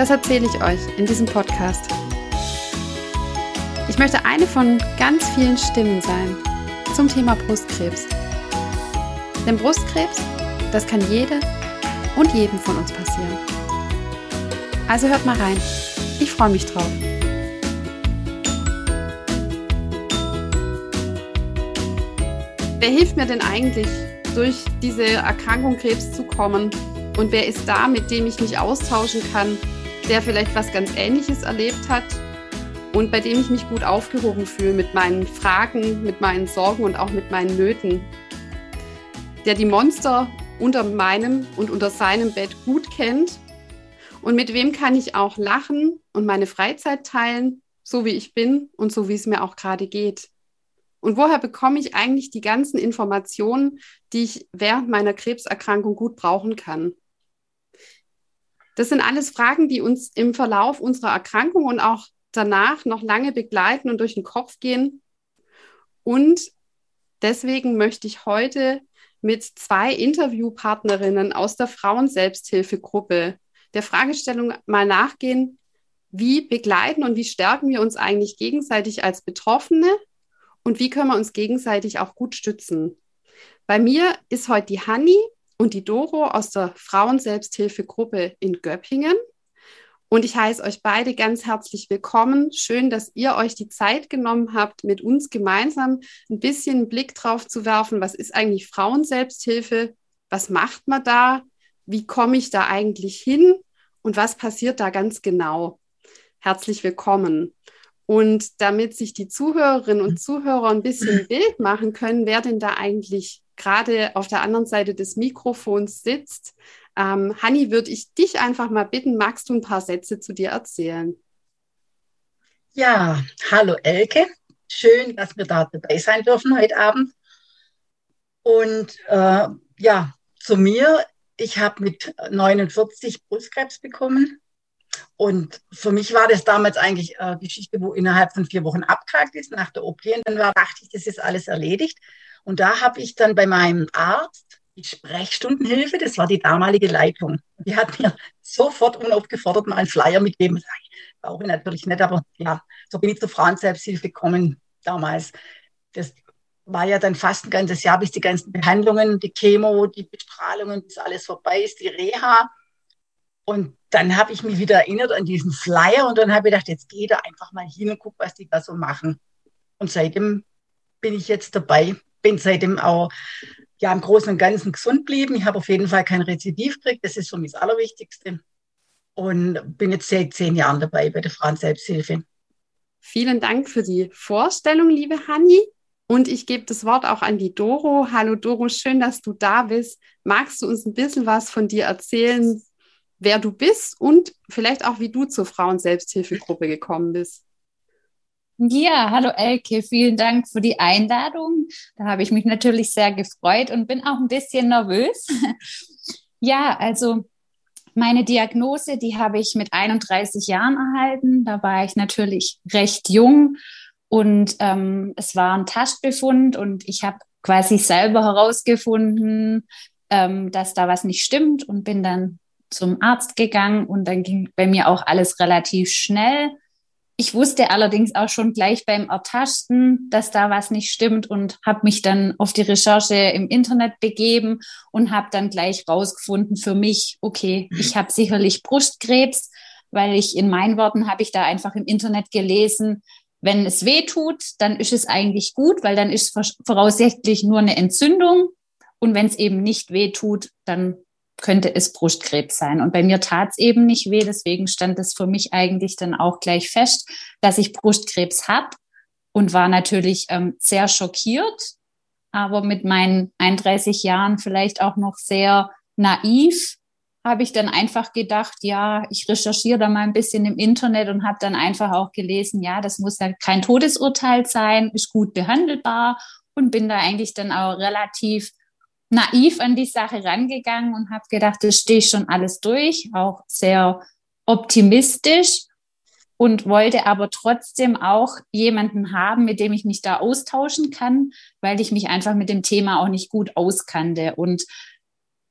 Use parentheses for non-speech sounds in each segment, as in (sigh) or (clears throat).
das erzähle ich euch in diesem Podcast. Ich möchte eine von ganz vielen Stimmen sein zum Thema Brustkrebs. Denn Brustkrebs, das kann jede und jedem von uns passieren. Also hört mal rein. Ich freue mich drauf. Wer hilft mir denn eigentlich, durch diese Erkrankung Krebs zu kommen? Und wer ist da, mit dem ich mich austauschen kann, der vielleicht was ganz Ähnliches erlebt hat und bei dem ich mich gut aufgehoben fühle mit meinen Fragen, mit meinen Sorgen und auch mit meinen Nöten. Der die Monster unter meinem und unter seinem Bett gut kennt und mit wem kann ich auch lachen und meine Freizeit teilen, so wie ich bin und so wie es mir auch gerade geht. Und woher bekomme ich eigentlich die ganzen Informationen, die ich während meiner Krebserkrankung gut brauchen kann? Das sind alles Fragen, die uns im Verlauf unserer Erkrankung und auch danach noch lange begleiten und durch den Kopf gehen. Und deswegen möchte ich heute mit zwei Interviewpartnerinnen aus der Frauenselbsthilfegruppe der Fragestellung mal nachgehen, wie begleiten und wie stärken wir uns eigentlich gegenseitig als Betroffene und wie können wir uns gegenseitig auch gut stützen. Bei mir ist heute die Hanni und die Doro aus der Frauenselbsthilfegruppe in Göppingen. Und ich heiße euch beide ganz herzlich willkommen. Schön, dass ihr euch die Zeit genommen habt, mit uns gemeinsam ein bisschen einen Blick drauf zu werfen. Was ist eigentlich Frauenselbsthilfe? Was macht man da? Wie komme ich da eigentlich hin? Und was passiert da ganz genau? Herzlich willkommen. Und damit sich die Zuhörerinnen und Zuhörer ein bisschen ein Bild machen können, wer denn da eigentlich gerade auf der anderen Seite des Mikrofons sitzt. Ähm, Hanni, würde ich dich einfach mal bitten, magst du ein paar Sätze zu dir erzählen? Ja, hallo Elke. Schön, dass wir da dabei sein dürfen heute Abend. Und äh, ja, zu mir. Ich habe mit 49 Brustkrebs bekommen. Und für mich war das damals eigentlich eine Geschichte, wo innerhalb von vier Wochen abgehakt ist nach der OP. Und dann war, dachte ich, das ist alles erledigt. Und da habe ich dann bei meinem Arzt die Sprechstundenhilfe, das war die damalige Leitung, die hat mir sofort unaufgefordert mal einen Flyer mitgegeben. Brauche ich natürlich nicht, aber ja, so bin ich zur Frauenselbsthilfe gekommen damals. Das war ja dann fast ein ganzes Jahr, bis die ganzen Behandlungen, die Chemo, die Bestrahlungen, bis alles vorbei ist, die Reha. Und dann habe ich mich wieder erinnert an diesen Flyer und dann habe ich gedacht, jetzt geh da einfach mal hin und guck, was die da so machen. Und seitdem bin ich jetzt dabei, bin seitdem auch ja im Großen und Ganzen gesund geblieben. Ich habe auf jeden Fall kein Rezidiv gekriegt. Das ist für mich das Allerwichtigste. Und bin jetzt seit zehn Jahren dabei bei der Frauen Selbsthilfe. Vielen Dank für die Vorstellung, liebe Hanni. Und ich gebe das Wort auch an die Doro. Hallo Doro, schön, dass du da bist. Magst du uns ein bisschen was von dir erzählen, wer du bist und vielleicht auch, wie du zur Frauen-Selbsthilfegruppe gekommen bist? Ja, hallo Elke, vielen Dank für die Einladung. Da habe ich mich natürlich sehr gefreut und bin auch ein bisschen nervös. (laughs) ja, also meine Diagnose, die habe ich mit 31 Jahren erhalten. Da war ich natürlich recht jung und ähm, es war ein Tastbefund und ich habe quasi selber herausgefunden, ähm, dass da was nicht stimmt und bin dann zum Arzt gegangen und dann ging bei mir auch alles relativ schnell. Ich wusste allerdings auch schon gleich beim Ertasten, dass da was nicht stimmt und habe mich dann auf die Recherche im Internet begeben und habe dann gleich rausgefunden für mich, okay, ich habe sicherlich Brustkrebs, weil ich in meinen Worten habe ich da einfach im Internet gelesen, wenn es weh tut, dann ist es eigentlich gut, weil dann ist voraussichtlich nur eine Entzündung und wenn es eben nicht weh tut, dann könnte es Brustkrebs sein. Und bei mir tat es eben nicht weh, deswegen stand es für mich eigentlich dann auch gleich fest, dass ich Brustkrebs habe und war natürlich ähm, sehr schockiert, aber mit meinen 31 Jahren vielleicht auch noch sehr naiv habe ich dann einfach gedacht, ja, ich recherchiere da mal ein bisschen im Internet und habe dann einfach auch gelesen, ja, das muss ja kein Todesurteil sein, ist gut behandelbar und bin da eigentlich dann auch relativ naiv an die Sache rangegangen und habe gedacht, das stehe ich schon alles durch, auch sehr optimistisch und wollte aber trotzdem auch jemanden haben, mit dem ich mich da austauschen kann, weil ich mich einfach mit dem Thema auch nicht gut auskannte. Und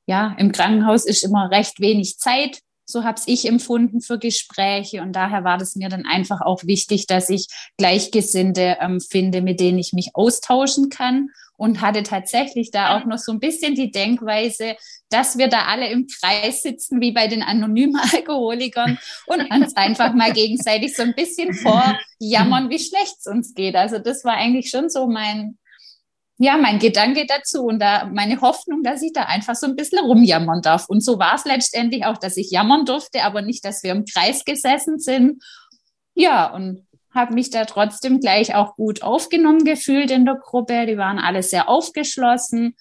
ja, im Krankenhaus ist immer recht wenig Zeit. So habe ich empfunden für Gespräche. Und daher war das mir dann einfach auch wichtig, dass ich Gleichgesinnte ähm, finde, mit denen ich mich austauschen kann. Und hatte tatsächlich da auch noch so ein bisschen die Denkweise, dass wir da alle im Kreis sitzen, wie bei den anonymen (laughs) Alkoholikern und uns einfach mal gegenseitig so ein bisschen vorjammern, wie schlecht es uns geht. Also das war eigentlich schon so mein, ja, mein Gedanke dazu und da meine Hoffnung, dass ich da einfach so ein bisschen rumjammern darf. Und so war es letztendlich auch, dass ich jammern durfte, aber nicht, dass wir im Kreis gesessen sind. Ja, und habe mich da trotzdem gleich auch gut aufgenommen gefühlt in der Gruppe. Die waren alle sehr aufgeschlossen.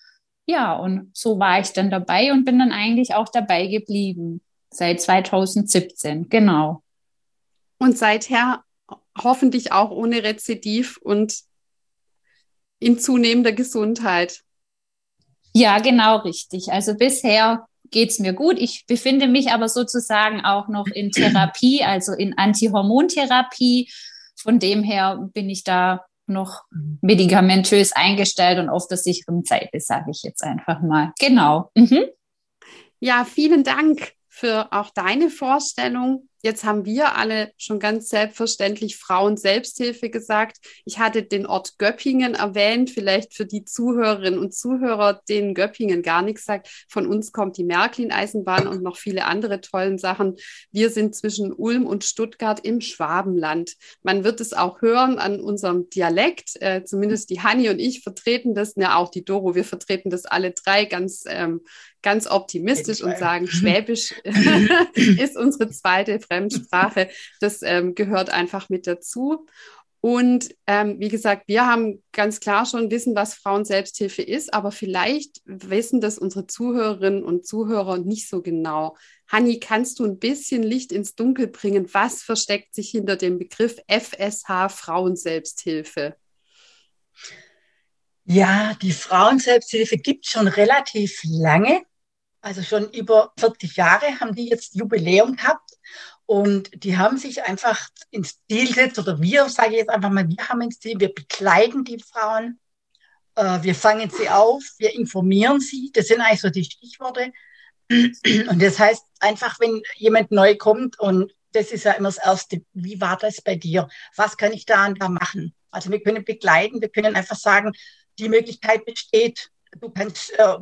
Ja, und so war ich dann dabei und bin dann eigentlich auch dabei geblieben. Seit 2017, genau. Und seither hoffentlich auch ohne Rezidiv und in zunehmender Gesundheit. Ja, genau richtig. Also bisher geht es mir gut. Ich befinde mich aber sozusagen auch noch in Therapie, also in Antihormontherapie. Von dem her bin ich da noch medikamentös eingestellt und auf der sicheren Seite, sage ich jetzt einfach mal. Genau. Mhm. Ja, vielen Dank für auch deine Vorstellung Jetzt haben wir alle schon ganz selbstverständlich Frauen Selbsthilfe gesagt. Ich hatte den Ort Göppingen erwähnt, vielleicht für die Zuhörerinnen und Zuhörer, denen Göppingen gar nichts sagt. Von uns kommt die Märklin-Eisenbahn und noch viele andere tollen Sachen. Wir sind zwischen Ulm und Stuttgart im Schwabenland. Man wird es auch hören an unserem Dialekt. Äh, zumindest die Hanni und ich vertreten das, ja auch die Doro, wir vertreten das alle drei ganz ähm, ganz optimistisch und sagen, (laughs) Schwäbisch (laughs) ist unsere zweite Fremdsprache. Das ähm, gehört einfach mit dazu. Und ähm, wie gesagt, wir haben ganz klar schon wissen, was Frauenselbsthilfe ist, aber vielleicht wissen das unsere Zuhörerinnen und Zuhörer nicht so genau. Hanni, kannst du ein bisschen Licht ins Dunkel bringen? Was versteckt sich hinter dem Begriff FSH Frauenselbsthilfe? Ja, die Frauenselbsthilfe gibt schon relativ lange. Also schon über 40 Jahre haben die jetzt Jubiläum gehabt. Und die haben sich einfach ins Ziel gesetzt, oder wir, sage ich jetzt einfach mal, wir haben ins Ziel, wir begleiten die Frauen, äh, wir fangen sie auf, wir informieren sie. Das sind eigentlich so die Stichworte. Und das heißt einfach, wenn jemand neu kommt und das ist ja immer das Erste, wie war das bei dir? Was kann ich da und da machen? Also wir können begleiten, wir können einfach sagen, die Möglichkeit besteht, du kannst äh,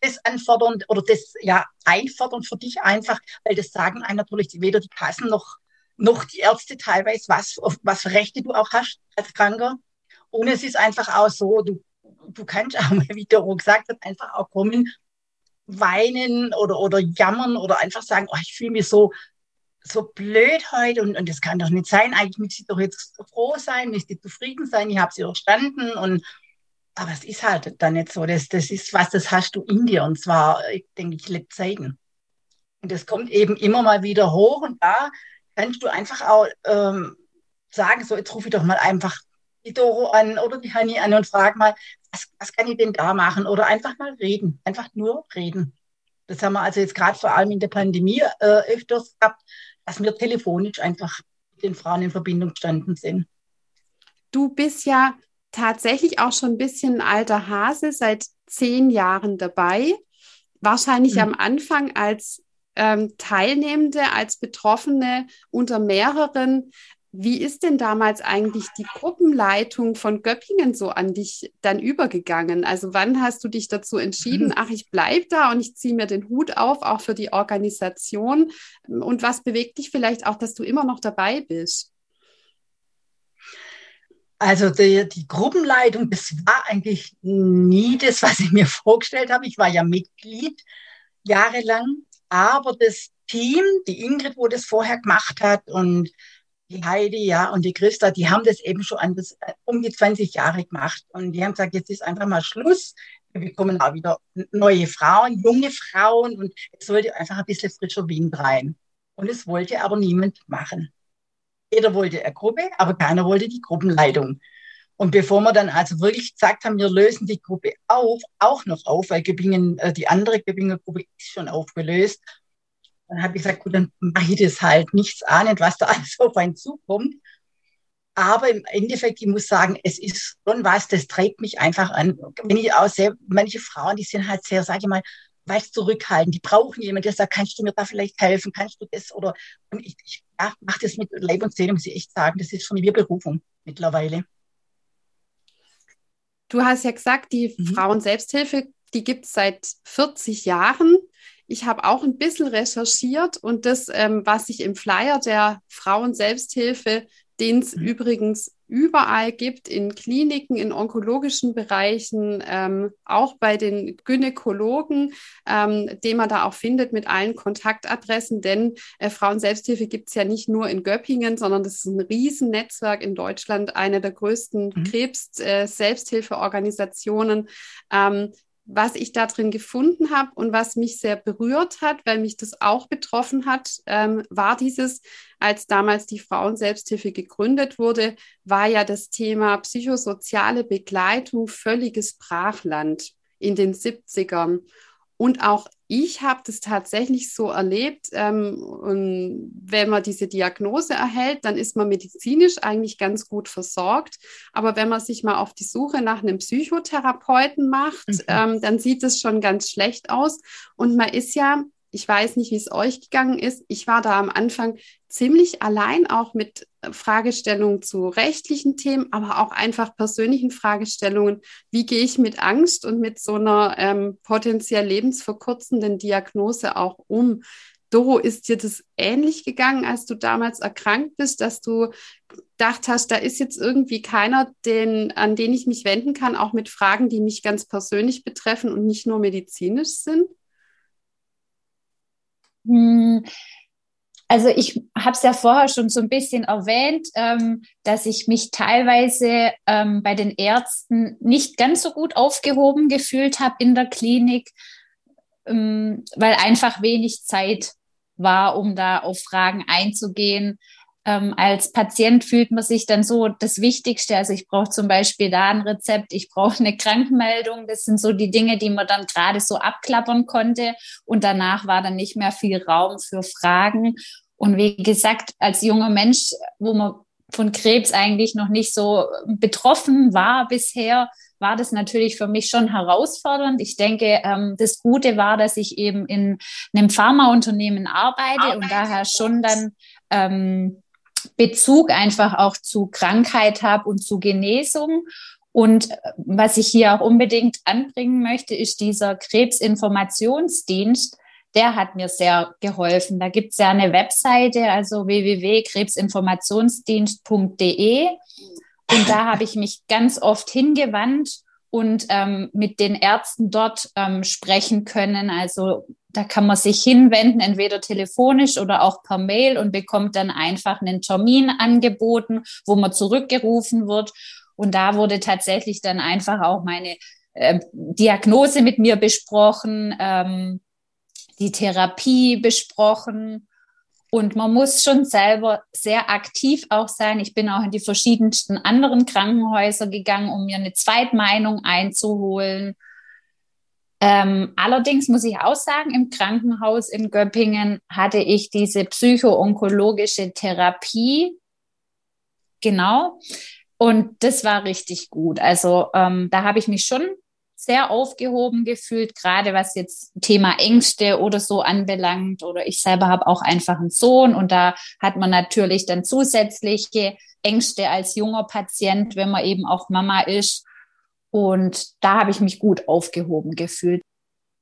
das anfordern oder das ja einfordern für dich einfach, weil das sagen einem natürlich weder die Kassen noch, noch die Ärzte teilweise, was, was für Rechte du auch hast als Kranker. Und es ist einfach auch so, du, du kannst auch, wie der auch gesagt hat, einfach auch kommen, weinen oder, oder jammern oder einfach sagen, oh, ich fühle mich so, so blöd heute und, und das kann doch nicht sein. Eigentlich müsste ich doch jetzt froh sein, müsste zufrieden sein, ich habe sie überstanden und aber es ist halt dann nicht so. Das, das ist was, das hast du in dir. Und zwar, ich denke ich, Lebzeiten. Und das kommt eben immer mal wieder hoch. Und da kannst du einfach auch ähm, sagen, so, jetzt rufe ich doch mal einfach die Doro an oder die Hani an und frage mal, was, was kann ich denn da machen? Oder einfach mal reden. Einfach nur reden. Das haben wir also jetzt gerade vor allem in der Pandemie äh, öfters gehabt, dass wir telefonisch einfach mit den Frauen in Verbindung gestanden sind. Du bist ja tatsächlich auch schon ein bisschen ein alter Hase, seit zehn Jahren dabei. Wahrscheinlich mhm. am Anfang als ähm, Teilnehmende, als Betroffene unter mehreren. Wie ist denn damals eigentlich die Gruppenleitung von Göppingen so an dich dann übergegangen? Also wann hast du dich dazu entschieden, mhm. (laughs) ach, ich bleibe da und ich ziehe mir den Hut auf, auch für die Organisation? Und was bewegt dich vielleicht auch, dass du immer noch dabei bist? Also die, die Gruppenleitung, das war eigentlich nie das, was ich mir vorgestellt habe. Ich war ja Mitglied jahrelang, aber das Team, die Ingrid, wo das vorher gemacht hat und die Heidi, ja, und die Christa, die haben das eben schon an das, um die 20 Jahre gemacht. Und die haben gesagt, jetzt ist einfach mal Schluss. Wir bekommen auch wieder neue Frauen, junge Frauen und es wollte einfach ein bisschen frischer Wind rein. Und es wollte aber niemand machen. Jeder wollte eine Gruppe, aber keiner wollte die Gruppenleitung. Und bevor wir dann also wirklich gesagt haben, wir lösen die Gruppe auf, auch noch auf, weil Göppingen, äh, die andere Göppinger Gruppe ist schon aufgelöst. Dann habe ich gesagt, gut, dann mache ich das halt, nichts ahnend, was da (laughs) alles auf einen zukommt. Aber im Endeffekt, ich muss sagen, es ist schon was, das trägt mich einfach an. Wenn ich auch sehe, manche Frauen, die sind halt sehr, sage ich mal, weiß zurückhalten. Die brauchen jemanden, der sagt, kannst du mir da vielleicht helfen? Kannst du das? Oder, und ich, ich ja, mache das mit Leib und Seele, muss ich echt sagen. Das ist schon wie Berufung mittlerweile. Du hast ja gesagt, die mhm. Frauen-Selbsthilfe, die gibt es seit 40 Jahren. Ich habe auch ein bisschen recherchiert und das, ähm, was ich im Flyer der Frauen-Selbsthilfe den es mhm. übrigens überall gibt, in Kliniken, in onkologischen Bereichen, ähm, auch bei den Gynäkologen, ähm, den man da auch findet mit allen Kontaktadressen, denn äh, Frauenselbsthilfe gibt es ja nicht nur in Göppingen, sondern das ist ein Riesennetzwerk in Deutschland, eine der größten mhm. Krebs-Selbsthilfeorganisationen. Äh, ähm, was ich da drin gefunden habe und was mich sehr berührt hat, weil mich das auch betroffen hat, ähm, war dieses, als damals die Frauenselbsthilfe gegründet wurde, war ja das Thema psychosoziale Begleitung völliges Brachland in den 70ern. Und auch ich habe das tatsächlich so erlebt. Ähm, und wenn man diese Diagnose erhält, dann ist man medizinisch eigentlich ganz gut versorgt. Aber wenn man sich mal auf die Suche nach einem Psychotherapeuten macht, mhm. ähm, dann sieht es schon ganz schlecht aus. Und man ist ja ich weiß nicht, wie es euch gegangen ist. Ich war da am Anfang ziemlich allein, auch mit Fragestellungen zu rechtlichen Themen, aber auch einfach persönlichen Fragestellungen. Wie gehe ich mit Angst und mit so einer ähm, potenziell lebensverkürzenden Diagnose auch um? Doro, ist dir das ähnlich gegangen, als du damals erkrankt bist, dass du gedacht hast, da ist jetzt irgendwie keiner, den, an den ich mich wenden kann, auch mit Fragen, die mich ganz persönlich betreffen und nicht nur medizinisch sind? Hm, also ich habe es ja vorher schon so ein bisschen erwähnt, ähm, dass ich mich teilweise ähm, bei den Ärzten nicht ganz so gut aufgehoben gefühlt habe in der Klinik, ähm, weil einfach wenig Zeit war, um da auf Fragen einzugehen ähm, als Patient fühlt man sich dann so das Wichtigste. Also ich brauche zum Beispiel da ein Rezept, ich brauche eine Krankmeldung. Das sind so die Dinge, die man dann gerade so abklappern konnte. Und danach war dann nicht mehr viel Raum für Fragen. Und wie gesagt, als junger Mensch, wo man von Krebs eigentlich noch nicht so betroffen war bisher, war das natürlich für mich schon herausfordernd. Ich denke, ähm, das Gute war, dass ich eben in einem Pharmaunternehmen arbeite Arbeit. und daher schon dann ähm, Bezug einfach auch zu Krankheit habe und zu Genesung. Und äh, was ich hier auch unbedingt anbringen möchte, ist dieser Krebsinformationsdienst. Der hat mir sehr geholfen. Da gibt es ja eine Webseite, also www.krebsinformationsdienst.de. Und da habe ich mich ganz oft hingewandt und ähm, mit den Ärzten dort ähm, sprechen können. Also da kann man sich hinwenden, entweder telefonisch oder auch per Mail und bekommt dann einfach einen Termin angeboten, wo man zurückgerufen wird. Und da wurde tatsächlich dann einfach auch meine äh, Diagnose mit mir besprochen, ähm, die Therapie besprochen. Und man muss schon selber sehr aktiv auch sein. Ich bin auch in die verschiedensten anderen Krankenhäuser gegangen, um mir eine Zweitmeinung einzuholen. Ähm, allerdings muss ich auch sagen, im Krankenhaus in Göppingen hatte ich diese psychoonkologische Therapie. Genau. Und das war richtig gut. Also ähm, da habe ich mich schon sehr aufgehoben gefühlt, gerade was jetzt Thema Ängste oder so anbelangt. Oder ich selber habe auch einfach einen Sohn und da hat man natürlich dann zusätzliche Ängste als junger Patient, wenn man eben auch Mama ist. Und da habe ich mich gut aufgehoben gefühlt.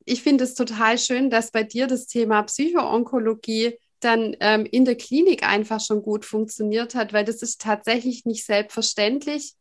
Ich finde es total schön, dass bei dir das Thema Psychoonkologie dann ähm, in der Klinik einfach schon gut funktioniert hat, weil das ist tatsächlich nicht selbstverständlich.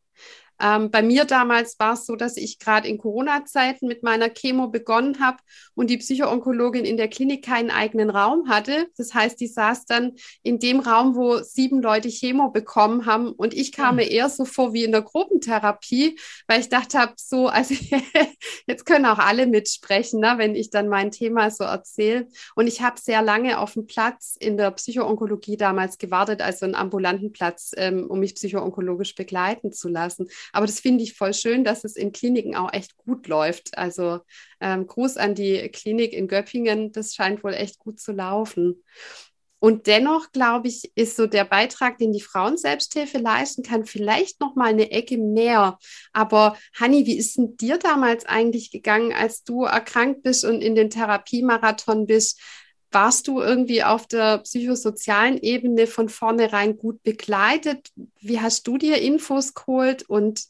Ähm, bei mir damals war es so, dass ich gerade in Corona-Zeiten mit meiner Chemo begonnen habe und die Psychoonkologin in der Klinik keinen eigenen Raum hatte. Das heißt, die saß dann in dem Raum, wo sieben Leute Chemo bekommen haben und ich kam mhm. mir eher so vor wie in der Gruppentherapie, weil ich dachte habe, so, also (laughs) jetzt können auch alle mitsprechen, ne, wenn ich dann mein Thema so erzähle. Und ich habe sehr lange auf dem Platz in der Psychoonkologie damals gewartet, also einen ambulanten Platz, ähm, um mich psychoonkologisch begleiten zu lassen. Aber das finde ich voll schön, dass es in Kliniken auch echt gut läuft. Also ähm, Gruß an die Klinik in Göppingen, das scheint wohl echt gut zu laufen. Und dennoch, glaube ich, ist so der Beitrag, den die Frauenselbsthilfe leisten kann, vielleicht noch mal eine Ecke mehr. Aber Hanni, wie ist denn dir damals eigentlich gegangen, als du erkrankt bist und in den Therapiemarathon bist? Warst du irgendwie auf der psychosozialen Ebene von vornherein gut begleitet? Wie hast du dir Infos geholt und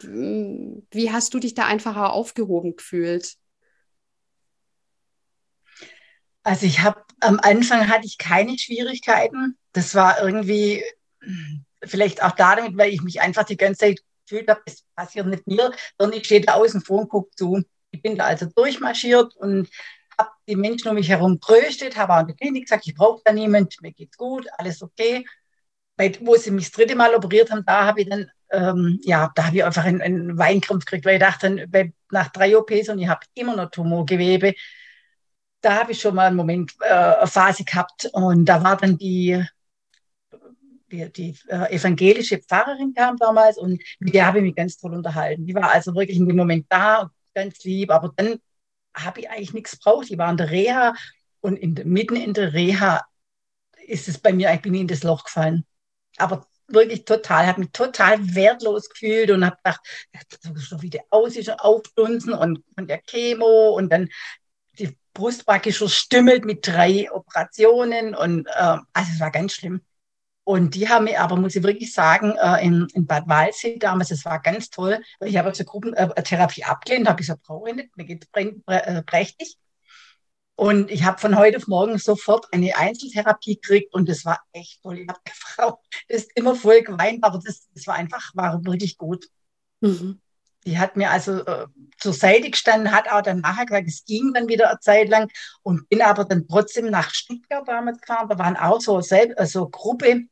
hm, wie hast du dich da einfacher aufgehoben gefühlt? Also ich habe am Anfang hatte ich keine Schwierigkeiten. Das war irgendwie vielleicht auch damit, weil ich mich einfach die ganze Zeit gefühlt habe, es passiert nicht mir, sondern ich stehe da außen vor und gucke zu. Ich bin da also durchmarschiert und habe die Menschen um mich herum tröstet, habe auch in der Klinik gesagt, ich brauche da niemand, mir geht's gut, alles okay. Weil, wo sie mich das dritte Mal operiert haben, da habe ich dann, ähm, ja, da habe ich einfach einen, einen Weinkrampf gekriegt, weil ich dachte, weil nach drei OPs und ich habe immer noch Tumorgewebe, da habe ich schon mal einen Moment, äh, eine Phase gehabt und da war dann die, die, die äh, evangelische Pfarrerin kam damals und mit der habe ich mich ganz toll unterhalten. Die war also wirklich in dem Moment da, ganz lieb, aber dann habe ich eigentlich nichts gebraucht. Ich war in der Reha und in, mitten in der Reha ist es bei mir, ich bin in das Loch gefallen. Aber wirklich total, habe mich total wertlos gefühlt und habe gedacht, so wie der aus ist, aufdunsen und von der Chemo und dann die Brust praktisch verstümmelt mit drei Operationen und äh, also es war ganz schlimm. Und die haben mir aber, muss ich wirklich sagen, äh, in, in Bad Waldsee damals, das war ganz toll, weil ich habe zur Gruppentherapie abgelehnt, habe gesagt, brauche ich nicht, mir geht es prächtig. Und ich habe von heute auf morgen sofort eine Einzeltherapie gekriegt und das war echt toll. Ich habe die (laughs) Frau das ist immer voll geweint, aber das, das war einfach, war wirklich gut. Mhm. Die hat mir also äh, zur Seite gestanden, hat auch dann nachher gesagt, es ging dann wieder eine Zeit lang und bin aber dann trotzdem nach Stuttgart damals gefahren. Da waren auch so, selb, also Gruppe,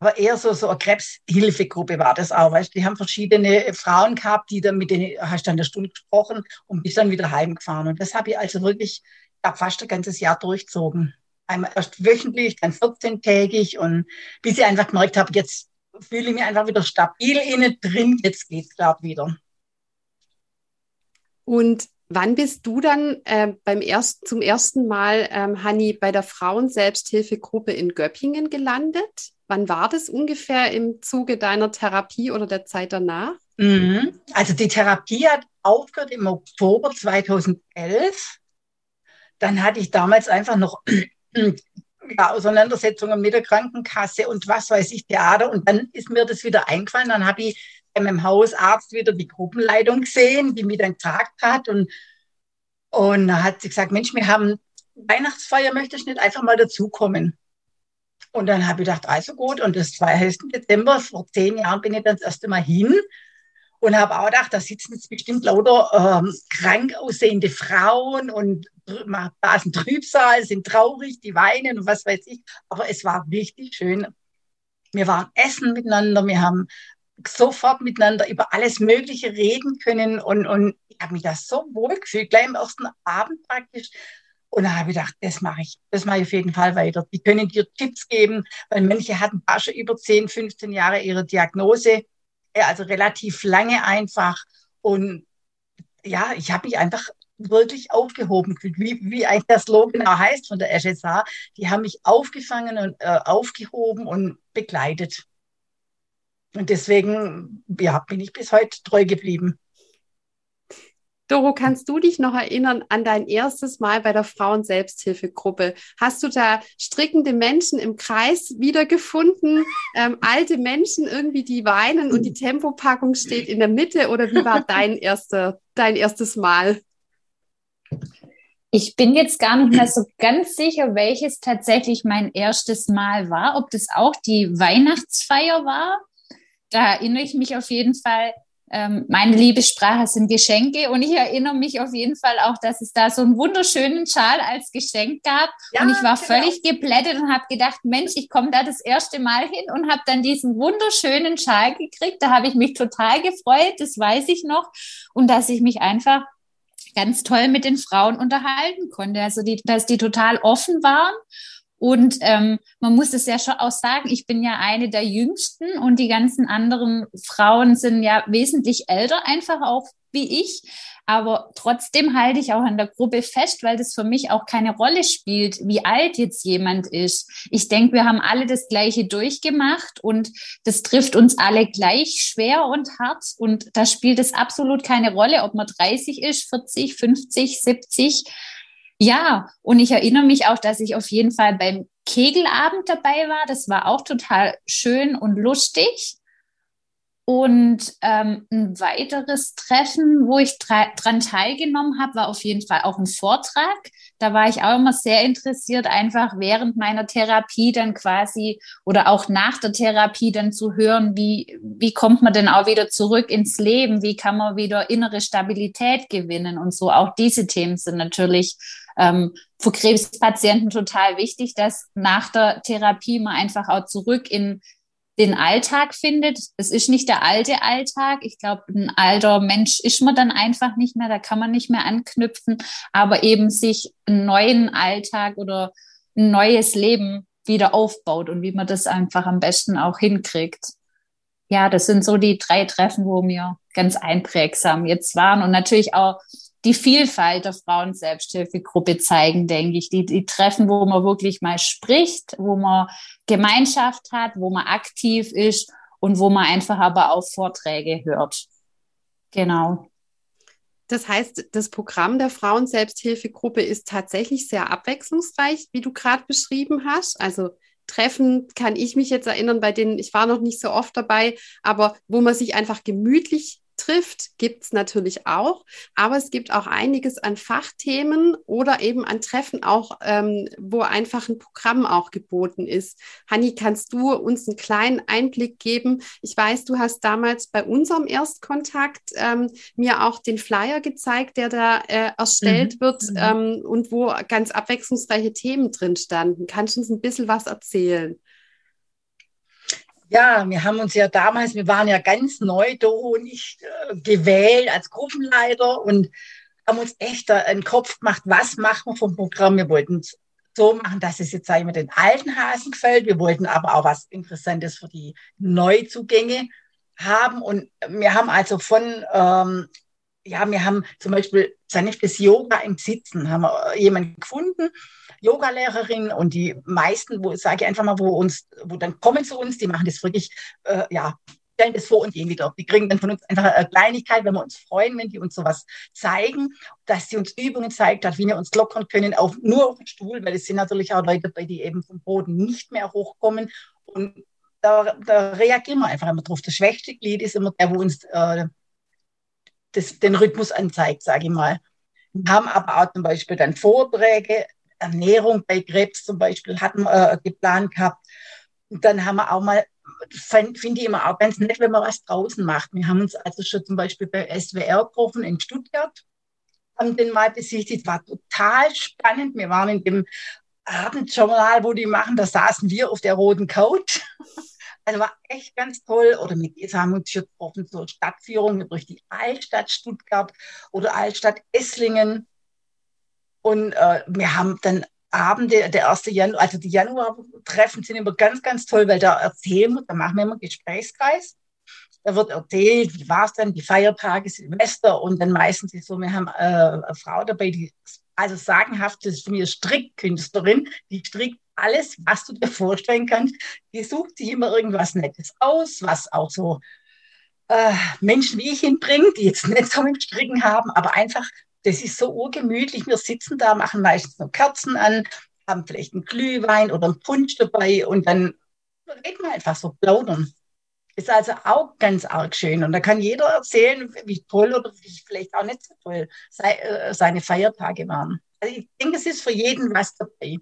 aber eher so, so eine Krebshilfegruppe war das auch, weißt Die haben verschiedene Frauen gehabt, die dann mit denen, hast dann eine Stunde gesprochen und bist dann wieder heimgefahren. Und das habe ich also wirklich, ich fast ein ganzes Jahr durchzogen. Einmal erst wöchentlich, dann 14-tägig und bis ich einfach gemerkt habe, jetzt fühle ich mich einfach wieder stabil innen drin. Jetzt geht's, glaube wieder. Und wann bist du dann äh, beim ersten, zum ersten Mal, ähm, Hanni, bei der Frauenselbsthilfegruppe in Göppingen gelandet? Wann war das ungefähr im Zuge deiner Therapie oder der Zeit danach? Mhm. Also die Therapie hat aufgehört im Oktober 2011. Dann hatte ich damals einfach noch (clears throat) ja, Auseinandersetzungen mit der Krankenkasse und was weiß ich, Theater. Und dann ist mir das wieder eingefallen. Dann habe ich meinem Hausarzt wieder die Gruppenleitung gesehen, die mir dann gesagt hat. Und, und da hat sie gesagt, Mensch, wir haben Weihnachtsfeier, möchtest du nicht einfach mal dazukommen? Und dann habe ich gedacht, also gut. Und das war 1. Dezember, vor zehn Jahren bin ich dann das erste Mal hin und habe auch gedacht, da sitzen jetzt bestimmt lauter ähm, krank aussehende Frauen und da ist ein Trübsal, sind traurig, die weinen und was weiß ich. Aber es war richtig schön. Wir waren essen miteinander, wir haben sofort miteinander über alles Mögliche reden können und, und ich habe mich da so wohl gefühlt, gleich am ersten Abend praktisch. Und da habe ich gedacht, das mache ich, das mache ich auf jeden Fall weiter. Die können dir Tipps geben, weil manche hatten schon über 10, 15 Jahre ihre Diagnose, also relativ lange einfach. Und ja, ich habe mich einfach wirklich aufgehoben gefühlt, wie, wie eigentlich das Slogan heißt von der SSA. Die haben mich aufgefangen und äh, aufgehoben und begleitet. Und deswegen ja, bin ich bis heute treu geblieben. Doro, kannst du dich noch erinnern an dein erstes Mal bei der Frauen-Selbsthilfegruppe? Hast du da strickende Menschen im Kreis wiedergefunden? (laughs) Ähm, alte Menschen irgendwie, die weinen und die Tempopackung steht in der Mitte? Oder wie war dein, (laughs) erster, dein erstes Mal? Ich bin jetzt gar nicht mehr so ganz sicher, welches tatsächlich mein erstes Mal war. Ob das auch die Weihnachtsfeier war da erinnere ich mich auf jeden Fall ähm, meine Liebessprache sind Geschenke und ich erinnere mich auf jeden Fall auch, dass es da so einen wunderschönen Schal als Geschenk gab ja, und ich war genau. völlig geplättet und habe gedacht, Mensch, ich komme da das erste Mal hin und habe dann diesen wunderschönen Schal gekriegt. Da habe ich mich total gefreut, das weiß ich noch und dass ich mich einfach ganz toll mit den Frauen unterhalten konnte. Also die, dass die total offen waren und ähm, man muss es ja schon auch sagen, ich bin ja eine der jüngsten und die ganzen anderen Frauen sind ja wesentlich älter, einfach auch wie ich. Aber trotzdem halte ich auch an der Gruppe fest, weil das für mich auch keine Rolle spielt, wie alt jetzt jemand ist. Ich denke, wir haben alle das Gleiche durchgemacht und das trifft uns alle gleich schwer und hart. Und da spielt es absolut keine Rolle, ob man 30 ist, 40, 50, 70 ja, und ich erinnere mich auch, dass ich auf jeden Fall beim Kegelabend dabei war. Das war auch total schön und lustig. Und ähm, ein weiteres Treffen, wo ich dran teilgenommen habe, war auf jeden Fall auch ein Vortrag. Da war ich auch immer sehr interessiert, einfach während meiner Therapie dann quasi oder auch nach der Therapie dann zu hören, wie, wie kommt man denn auch wieder zurück ins Leben? Wie kann man wieder innere Stabilität gewinnen? Und so auch diese Themen sind natürlich ähm, für Krebspatienten total wichtig, dass nach der Therapie man einfach auch zurück in den Alltag findet. Es ist nicht der alte Alltag. Ich glaube, ein alter Mensch ist man dann einfach nicht mehr, da kann man nicht mehr anknüpfen, aber eben sich einen neuen Alltag oder ein neues Leben wieder aufbaut und wie man das einfach am besten auch hinkriegt. Ja, das sind so die drei Treffen, wo mir ganz einprägsam jetzt waren und natürlich auch die Vielfalt der Frauen-Selbsthilfegruppe zeigen, denke ich. Die, die Treffen, wo man wirklich mal spricht, wo man Gemeinschaft hat, wo man aktiv ist und wo man einfach aber auch Vorträge hört. Genau. Das heißt, das Programm der Frauen-Selbsthilfegruppe ist tatsächlich sehr abwechslungsreich, wie du gerade beschrieben hast. Also Treffen kann ich mich jetzt erinnern, bei denen ich war noch nicht so oft dabei, aber wo man sich einfach gemütlich trifft, gibt es natürlich auch. Aber es gibt auch einiges an Fachthemen oder eben an Treffen auch, ähm, wo einfach ein Programm auch geboten ist. Hanni, kannst du uns einen kleinen Einblick geben? Ich weiß, du hast damals bei unserem Erstkontakt ähm, mir auch den Flyer gezeigt, der da äh, erstellt mhm. wird mhm. ähm, und wo ganz abwechslungsreiche Themen drin standen. Kannst du uns ein bisschen was erzählen? Ja, wir haben uns ja damals, wir waren ja ganz neu da und ich äh, gewählt als Gruppenleiter und haben uns echt einen Kopf gemacht, was machen wir vom Programm. Wir wollten es so machen, dass es jetzt sag ich mal, den alten Hasen gefällt. Wir wollten aber auch was Interessantes für die Neuzugänge haben. Und wir haben also von, ähm, ja, wir haben zum Beispiel sanftes Yoga im Sitzen, haben wir jemanden gefunden, Yogalehrerin und die meisten, wo sage ich einfach mal, wo uns, wo dann kommen zu uns, die machen das wirklich, äh, ja, stellen das vor und gehen wieder. Die kriegen dann von uns einfach eine Kleinigkeit, wenn wir uns freuen, wenn die uns sowas zeigen, dass sie uns Übungen zeigt hat, wie wir uns lockern können, auf, nur auf dem Stuhl, weil es sind natürlich auch Leute bei, die eben vom Boden nicht mehr hochkommen und da, da reagieren wir einfach immer drauf. Das schwächste Glied ist immer der, wo uns äh, das, den Rhythmus anzeigt, sage ich mal. Wir haben aber auch zum Beispiel dann Vorträge, Ernährung bei Krebs zum Beispiel hatten wir äh, geplant gehabt. Und dann haben wir auch mal, finde ich immer auch ganz nett, wenn man was draußen macht. Wir haben uns also schon zum Beispiel bei SWR getroffen in Stuttgart, haben den mal besichtigt, war total spannend. Wir waren in dem Abendjournal, wo die machen, da saßen wir auf der roten Couch. (laughs) Also war echt ganz toll. Oder mit ihr haben wir uns schon getroffen zur Stadtführung durch die Altstadt Stuttgart oder Altstadt Esslingen. Und äh, wir haben dann Abende, der erste Januar, also die Januar-Treffen sind immer ganz, ganz toll, weil da erzählen wir, da machen wir immer Gesprächskreis. Da wird erzählt, wie war es denn, die Feiertage, Silvester und dann meistens ist so, wir haben äh, eine Frau dabei, die also sagenhaft ist mich Strickkünstlerin, die strickt alles, was du dir vorstellen kannst. Die sucht sich immer irgendwas Nettes aus, was auch so äh, Menschen wie ich hinbringt, die jetzt (laughs) nicht so mit Stricken haben, aber einfach das ist so urgemütlich. Wir sitzen da, machen meistens noch Kerzen an, haben vielleicht einen Glühwein oder einen Punsch dabei und dann reden wir einfach so plaudern. Ist also auch ganz arg schön. Und da kann jeder erzählen, wie toll oder wie vielleicht auch nicht so toll äh, seine Feiertage waren. Also ich denke, es ist für jeden was dabei.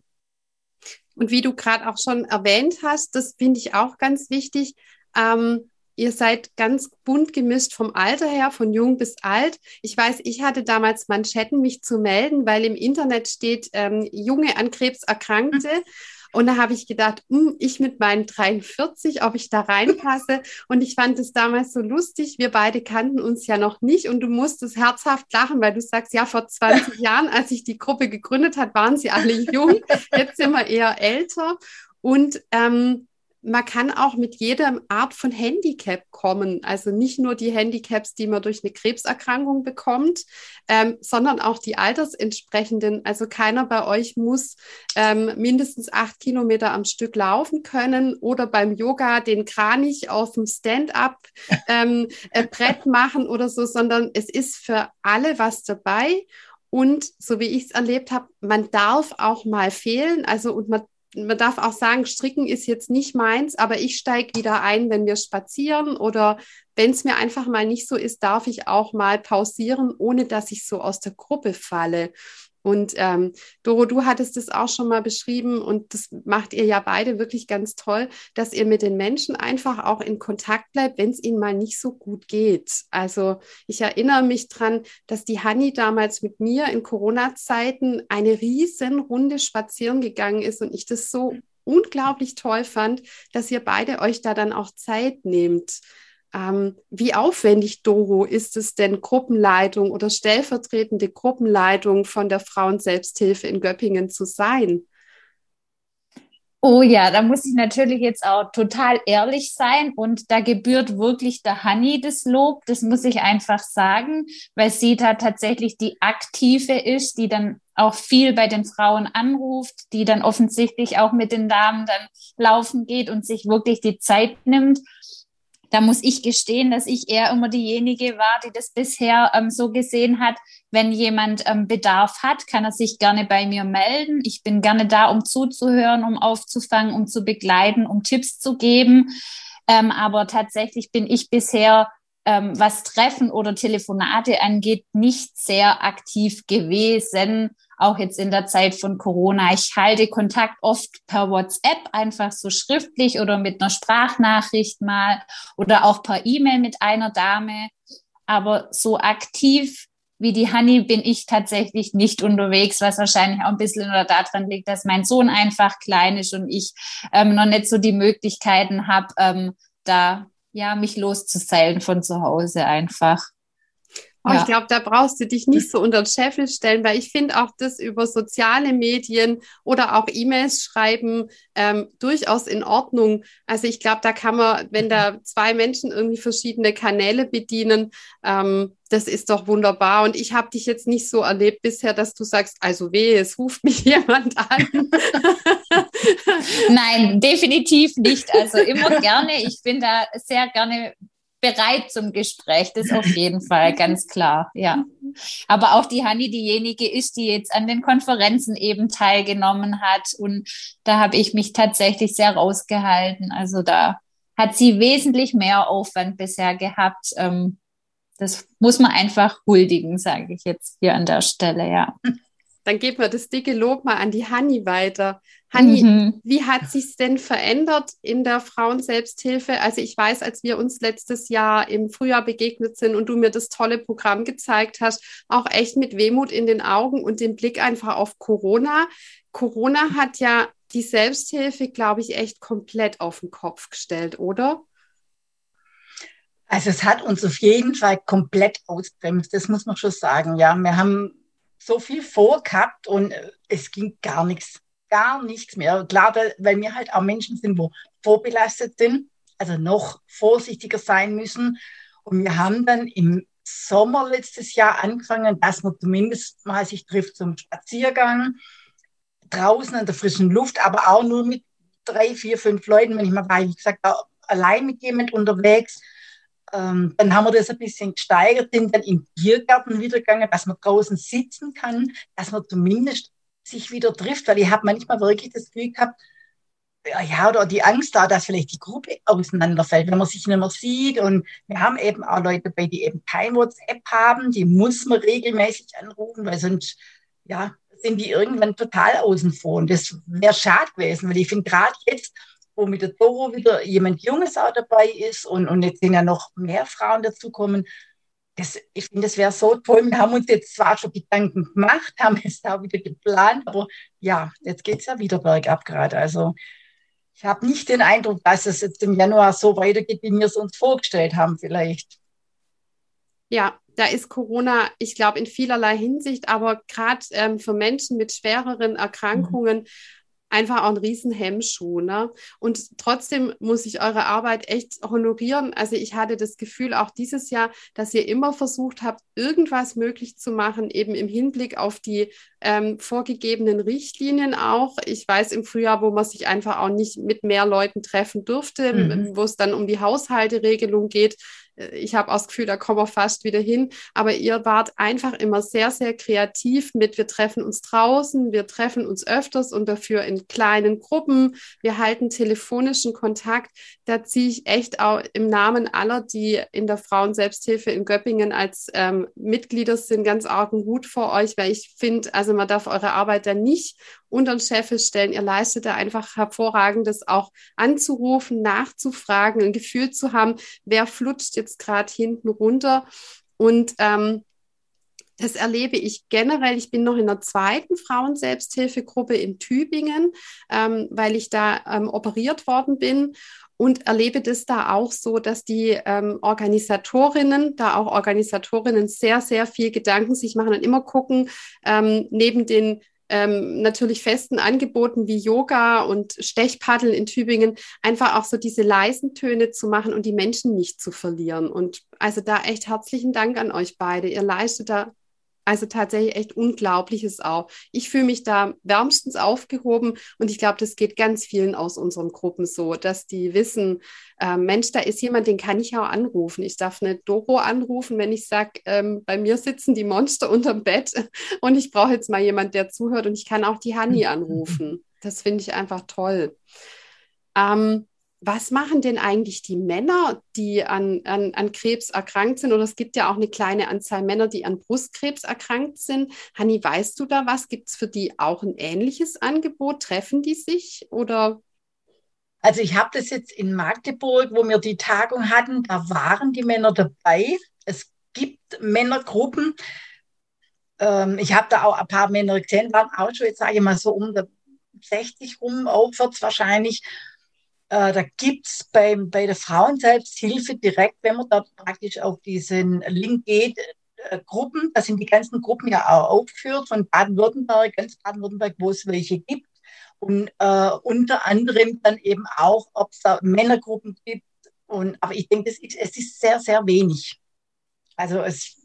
Und wie du gerade auch schon erwähnt hast, das finde ich auch ganz wichtig. Ähm, ihr seid ganz bunt gemischt vom Alter her, von jung bis alt. Ich weiß, ich hatte damals Manschetten, mich zu melden, weil im Internet steht, ähm, Junge an Krebs Erkrankte. Mhm. Und da habe ich gedacht, hm, ich mit meinen 43, ob ich da reinpasse. (laughs) Und ich fand es damals so lustig. Wir beide kannten uns ja noch nicht und du musstest herzhaft lachen, weil du sagst, ja, vor 20 (laughs) Jahren, als ich die Gruppe gegründet hat, waren sie alle jung. Jetzt sind wir eher älter. Und ähm, man kann auch mit jeder Art von Handicap kommen. Also nicht nur die Handicaps, die man durch eine Krebserkrankung bekommt, ähm, sondern auch die altersentsprechenden. Also keiner bei euch muss ähm, mindestens acht Kilometer am Stück laufen können oder beim Yoga den Kranich auf dem Stand-up-Brett ähm, (laughs) äh, machen oder so, sondern es ist für alle was dabei. Und so wie ich es erlebt habe, man darf auch mal fehlen. Also und man man darf auch sagen, Stricken ist jetzt nicht meins, aber ich steige wieder ein, wenn wir spazieren oder wenn es mir einfach mal nicht so ist, darf ich auch mal pausieren, ohne dass ich so aus der Gruppe falle. Und ähm, Doro, du hattest es auch schon mal beschrieben und das macht ihr ja beide wirklich ganz toll, dass ihr mit den Menschen einfach auch in Kontakt bleibt, wenn es ihnen mal nicht so gut geht. Also ich erinnere mich dran, dass die Hanni damals mit mir in Corona-Zeiten eine riesen Runde spazieren gegangen ist und ich das so unglaublich toll fand, dass ihr beide euch da dann auch Zeit nehmt. Ähm, wie aufwendig, Doro, ist es denn, Gruppenleitung oder stellvertretende Gruppenleitung von der Frauenselbsthilfe in Göppingen zu sein? Oh ja, da muss ich natürlich jetzt auch total ehrlich sein und da gebührt wirklich der Hanni das Lob, das muss ich einfach sagen, weil sie da tatsächlich die aktive ist, die dann auch viel bei den Frauen anruft, die dann offensichtlich auch mit den Damen dann laufen geht und sich wirklich die Zeit nimmt da muss ich gestehen, dass ich eher immer diejenige war, die das bisher ähm, so gesehen hat. Wenn jemand ähm, Bedarf hat, kann er sich gerne bei mir melden. Ich bin gerne da, um zuzuhören, um aufzufangen, um zu begleiten, um Tipps zu geben. Ähm, aber tatsächlich bin ich bisher, ähm, was Treffen oder Telefonate angeht, nicht sehr aktiv gewesen auch jetzt in der Zeit von Corona. Ich halte Kontakt oft per WhatsApp, einfach so schriftlich oder mit einer Sprachnachricht mal oder auch per E-Mail mit einer Dame. Aber so aktiv wie die Honey bin ich tatsächlich nicht unterwegs, was wahrscheinlich auch ein bisschen oder daran liegt, dass mein Sohn einfach klein ist und ich ähm, noch nicht so die Möglichkeiten habe, ähm, da ja mich loszuzählen von zu Hause einfach. Oh, ja. Ich glaube, da brauchst du dich nicht so unter den Scheffel stellen, weil ich finde auch das über soziale Medien oder auch E-Mails schreiben ähm, durchaus in Ordnung. Also ich glaube, da kann man, wenn da zwei Menschen irgendwie verschiedene Kanäle bedienen, ähm, das ist doch wunderbar. Und ich habe dich jetzt nicht so erlebt bisher, dass du sagst, also weh, es ruft mich (laughs) jemand an. Nein, definitiv nicht. Also immer gerne. Ich bin da sehr gerne bereit zum Gespräch, das auf jeden Fall, ganz klar, ja. Aber auch die Hanni diejenige ist, die jetzt an den Konferenzen eben teilgenommen hat und da habe ich mich tatsächlich sehr rausgehalten. Also da hat sie wesentlich mehr Aufwand bisher gehabt. Ähm, das muss man einfach huldigen, sage ich jetzt hier an der Stelle, ja. Dann geben wir das dicke Lob mal an die Hanni weiter. Hanni, mhm. wie hat sich denn verändert in der Frauenselbsthilfe? Also ich weiß, als wir uns letztes Jahr im Frühjahr begegnet sind und du mir das tolle Programm gezeigt hast, auch echt mit Wehmut in den Augen und dem Blick einfach auf Corona. Corona hat ja die Selbsthilfe, glaube ich, echt komplett auf den Kopf gestellt, oder? Also es hat uns auf jeden Fall komplett ausbremst, das muss man schon sagen. Ja, wir haben so viel vorgehabt und es ging gar nichts gar nichts mehr. Klar, weil wir halt auch Menschen sind, wo vorbelastet sind, also noch vorsichtiger sein müssen. Und wir haben dann im Sommer letztes Jahr angefangen, dass man zumindest mal sich trifft zum Spaziergang, draußen in der frischen Luft, aber auch nur mit drei, vier, fünf Leuten, wenn ich mal war, wie gesagt, allein mit jemand unterwegs. Ähm, dann haben wir das ein bisschen gesteigert, sind dann im Biergarten wieder gegangen, dass man draußen sitzen kann, dass man zumindest sich wieder trifft, weil ich habe manchmal wirklich das Gefühl gehabt, ja, oder die Angst da, dass vielleicht die Gruppe auseinanderfällt, wenn man sich nicht mehr sieht. Und wir haben eben auch Leute dabei, die eben kein WhatsApp haben, die muss man regelmäßig anrufen, weil sonst, ja, sind die irgendwann total außen vor. Und das wäre schade gewesen, weil ich finde, gerade jetzt, wo mit der Doro wieder jemand Junges auch dabei ist und, und jetzt sind ja noch mehr Frauen dazukommen. Das, ich finde, das wäre so toll. Wir haben uns jetzt zwar schon Gedanken gemacht, haben (laughs) es auch wieder geplant, aber ja, jetzt geht es ja wieder bergab gerade. Also ich habe nicht den Eindruck, dass es jetzt im Januar so weitergeht, wie wir es uns vorgestellt haben vielleicht. Ja, da ist Corona, ich glaube, in vielerlei Hinsicht, aber gerade ähm, für Menschen mit schwereren Erkrankungen mhm einfach auch ein Riesenhemmschuh. Ne? Und trotzdem muss ich eure Arbeit echt honorieren. Also ich hatte das Gefühl auch dieses Jahr, dass ihr immer versucht habt, irgendwas möglich zu machen, eben im Hinblick auf die ähm, vorgegebenen Richtlinien auch. Ich weiß im Frühjahr, wo man sich einfach auch nicht mit mehr Leuten treffen durfte, mhm. wo es dann um die Haushalteregelung geht, ich habe auch das Gefühl, da kommen wir fast wieder hin. Aber ihr wart einfach immer sehr, sehr kreativ mit, wir treffen uns draußen, wir treffen uns öfters und dafür in kleinen Gruppen. Wir halten telefonischen Kontakt. Da ziehe ich echt auch im Namen aller, die in der Frauenselbsthilfe in Göppingen als ähm, Mitglieder sind, ganz argen Hut vor euch, weil ich finde, also man darf eure Arbeit da nicht unter den Scheffel stellen. Ihr leistet da einfach hervorragendes auch anzurufen, nachzufragen, ein Gefühl zu haben, wer flutscht jetzt gerade hinten runter. Und ähm, das erlebe ich generell. Ich bin noch in der zweiten Frauenselbsthilfegruppe in Tübingen, ähm, weil ich da ähm, operiert worden bin und erlebe das da auch so, dass die ähm, Organisatorinnen, da auch Organisatorinnen sehr, sehr viel Gedanken sich machen und immer gucken, ähm, neben den ähm, natürlich festen Angeboten wie Yoga und Stechpaddeln in Tübingen einfach auch so diese leisen Töne zu machen und die Menschen nicht zu verlieren. Und also da echt herzlichen Dank an euch beide. Ihr leistet da also tatsächlich echt Unglaubliches auch. Ich fühle mich da wärmstens aufgehoben und ich glaube, das geht ganz vielen aus unseren Gruppen so, dass die wissen, äh, Mensch, da ist jemand, den kann ich auch anrufen. Ich darf eine Doro anrufen, wenn ich sage, ähm, bei mir sitzen die Monster unterm Bett (laughs) und ich brauche jetzt mal jemand, der zuhört und ich kann auch die Hanni (laughs) anrufen. Das finde ich einfach toll. Ähm, was machen denn eigentlich die Männer, die an, an, an Krebs erkrankt sind? Oder es gibt ja auch eine kleine Anzahl Männer, die an Brustkrebs erkrankt sind. Hanni, weißt du da was? Gibt es für die auch ein ähnliches Angebot? Treffen die sich oder? Also ich habe das jetzt in Magdeburg, wo wir die Tagung hatten, da waren die Männer dabei. Es gibt Männergruppen. Ähm, ich habe da auch ein paar Männer gesehen, waren auch schon, jetzt sage ich mal so um 60 rum, aufwärts wahrscheinlich. Äh, da gibt es bei, der Frauenselbsthilfe direkt, wenn man da praktisch auf diesen Link geht, äh, Gruppen, da sind die ganzen Gruppen ja auch aufgeführt von Baden-Württemberg, ganz Baden-Württemberg, wo es welche gibt. Und äh, unter anderem dann eben auch, ob es da Männergruppen gibt. Und, aber ich denke, es ist sehr, sehr wenig. Also es,